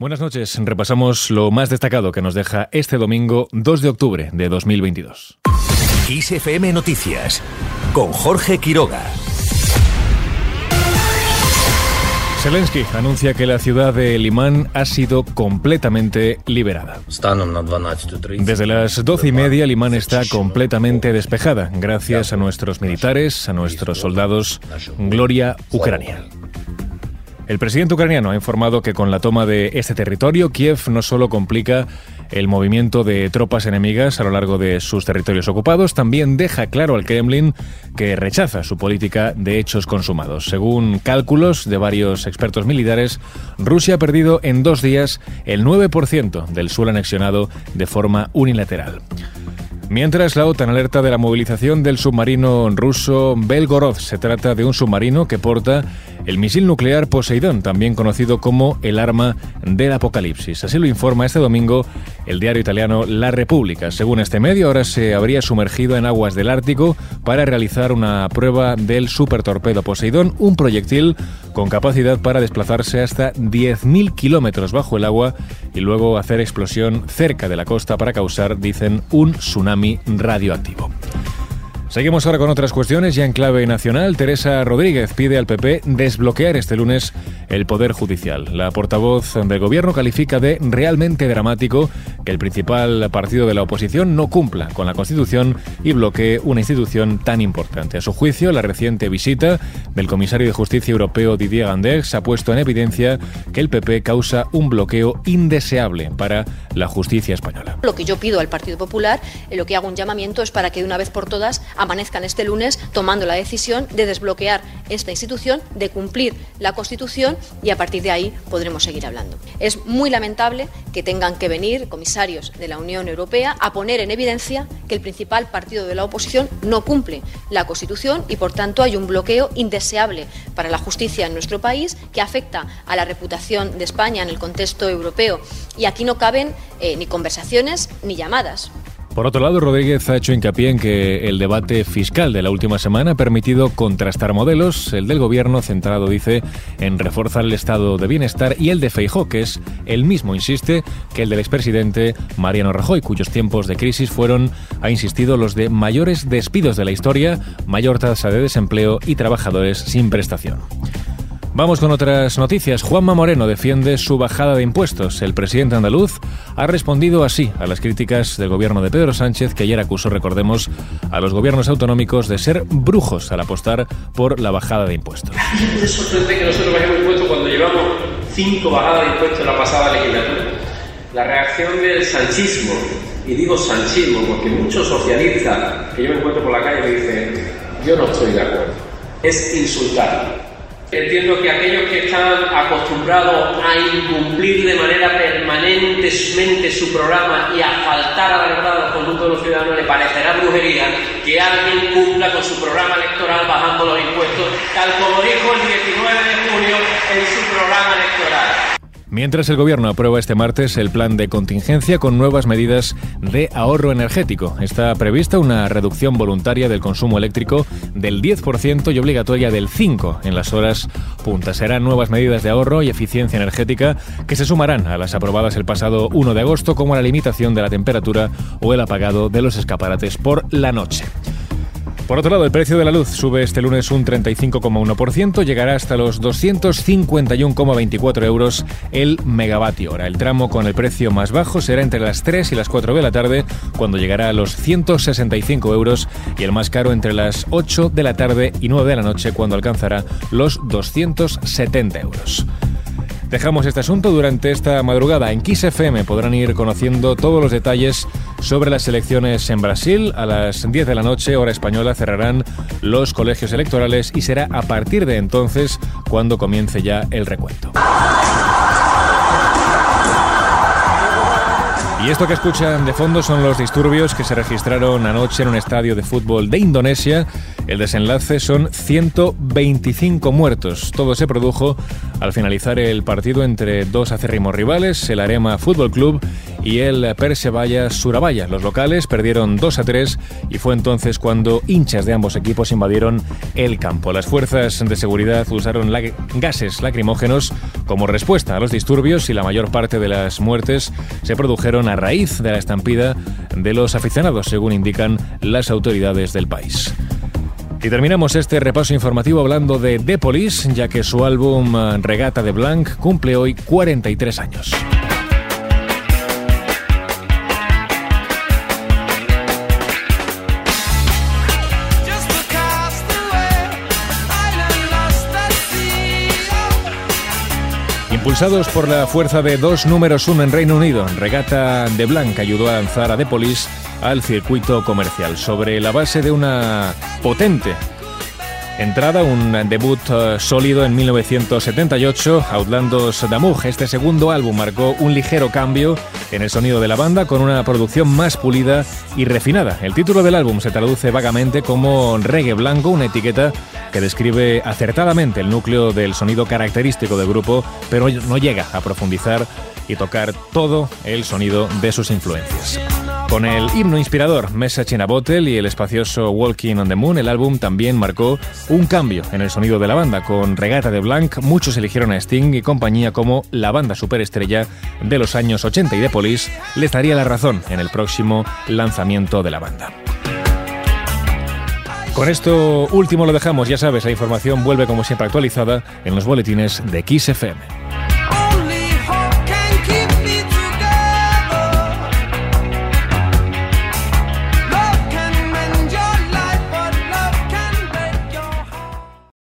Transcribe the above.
Buenas noches. Repasamos lo más destacado que nos deja este domingo 2 de octubre de 2022. ISFM Noticias con Jorge Quiroga. Zelensky anuncia que la ciudad de Limán ha sido completamente liberada. Desde las doce y media, Limán está completamente despejada, gracias a nuestros militares, a nuestros soldados. Gloria Ucrania. El presidente ucraniano ha informado que con la toma de este territorio, Kiev no solo complica el movimiento de tropas enemigas a lo largo de sus territorios ocupados, también deja claro al Kremlin que rechaza su política de hechos consumados. Según cálculos de varios expertos militares, Rusia ha perdido en dos días el 9% del suelo anexionado de forma unilateral. Mientras la OTAN alerta de la movilización del submarino ruso Belgorod, se trata de un submarino que porta el misil nuclear Poseidón, también conocido como el arma del apocalipsis. Así lo informa este domingo el diario italiano La República. Según este medio, ahora se habría sumergido en aguas del Ártico para realizar una prueba del supertorpedo Poseidón, un proyectil con capacidad para desplazarse hasta 10.000 kilómetros bajo el agua y luego hacer explosión cerca de la costa para causar, dicen, un tsunami radioactivo. Seguimos ahora con otras cuestiones. Ya en clave nacional, Teresa Rodríguez pide al PP desbloquear este lunes el Poder Judicial. La portavoz del Gobierno califica de realmente dramático que el principal partido de la oposición no cumpla con la Constitución y bloquee una institución tan importante. A su juicio, la reciente visita del comisario de Justicia Europeo Didier Gandex ha puesto en evidencia que el PP causa un bloqueo indeseable para la justicia española. Lo que yo pido al Partido Popular, lo que hago un llamamiento es para que de una vez por todas amanezcan este lunes tomando la decisión de desbloquear esta institución, de cumplir la Constitución y a partir de ahí podremos seguir hablando. Es muy lamentable que tengan que venir comisarios de la Unión Europea a poner en evidencia que el principal partido de la oposición no cumple la Constitución y, por tanto, hay un bloqueo indeseable para la justicia en nuestro país que afecta a la reputación de España en el contexto europeo. Y aquí no caben eh, ni conversaciones ni llamadas. Por otro lado, Rodríguez ha hecho hincapié en que el debate fiscal de la última semana ha permitido contrastar modelos, el del gobierno centrado, dice, en reforzar el estado de bienestar y el de Feijó, que es el mismo, insiste, que el del expresidente Mariano Rajoy, cuyos tiempos de crisis fueron, ha insistido, los de mayores despidos de la historia, mayor tasa de desempleo y trabajadores sin prestación. Vamos con otras noticias. Juanma Moreno defiende su bajada de impuestos. El presidente andaluz ha respondido así a las críticas del gobierno de Pedro Sánchez, que ayer acusó, recordemos, a los gobiernos autonómicos de ser brujos al apostar por la bajada de impuestos. Es sorprendente que nosotros impuestos cuando llevamos cinco bajadas de impuestos en la pasada legislatura. La reacción del sanchismo, y digo sanchismo porque muchos socialistas que yo me encuentro por la calle me dicen, yo no estoy de acuerdo, es insultar Entiendo que aquellos que están acostumbrados a incumplir de manera permanentemente su programa y a faltar a la verdad al conjunto de los ciudadanos le parecerá brujería que alguien cumpla con su programa electoral bajando los impuestos, tal como dijo el 19 de junio en su programa electoral. Mientras el Gobierno aprueba este martes el plan de contingencia con nuevas medidas de ahorro energético. Está prevista una reducción voluntaria del consumo eléctrico del 10% y obligatoria del 5% en las horas puntas. Serán nuevas medidas de ahorro y eficiencia energética que se sumarán a las aprobadas el pasado 1 de agosto como la limitación de la temperatura o el apagado de los escaparates por la noche. Por otro lado, el precio de la luz sube este lunes un 35,1%, llegará hasta los 251,24 euros el megavatio hora. El tramo con el precio más bajo será entre las 3 y las 4 de la tarde, cuando llegará a los 165 euros, y el más caro entre las 8 de la tarde y 9 de la noche, cuando alcanzará los 270 euros. Dejamos este asunto durante esta madrugada. En Kiss FM podrán ir conociendo todos los detalles sobre las elecciones en Brasil. A las 10 de la noche, hora española, cerrarán los colegios electorales y será a partir de entonces cuando comience ya el recuento. Y esto que escuchan de fondo son los disturbios que se registraron anoche en un estadio de fútbol de Indonesia. El desenlace son 125 muertos. Todo se produjo al finalizar el partido entre dos acérrimos rivales, el Arema Fútbol Club y el Persevalla Surabaya. Los locales perdieron 2 a 3 y fue entonces cuando hinchas de ambos equipos invadieron el campo. Las fuerzas de seguridad usaron gases lacrimógenos como respuesta a los disturbios y la mayor parte de las muertes se produjeron a raíz de la estampida de los aficionados, según indican las autoridades del país. Y terminamos este repaso informativo hablando de The Police, ya que su álbum Regata de Blanc cumple hoy 43 años. Impulsados por la fuerza de dos números uno en Reino Unido, Regata de Blanc ayudó a lanzar a The Police al circuito comercial sobre la base de una potente entrada, un debut eh, sólido en 1978, Outlandos Damour. Este segundo álbum marcó un ligero cambio en el sonido de la banda con una producción más pulida y refinada. El título del álbum se traduce vagamente como reggae blanco, una etiqueta describe acertadamente el núcleo del sonido característico del grupo, pero no llega a profundizar y tocar todo el sonido de sus influencias. Con el himno inspirador Message in a Bottle y el espacioso Walking on the Moon, el álbum también marcó un cambio en el sonido de la banda. Con Regata de Blanc, muchos eligieron a Sting y compañía como la banda superestrella de los años 80 y de Police les daría la razón en el próximo lanzamiento de la banda. Con esto último lo dejamos, ya sabes, la información vuelve como siempre actualizada en los boletines de Kiss FM.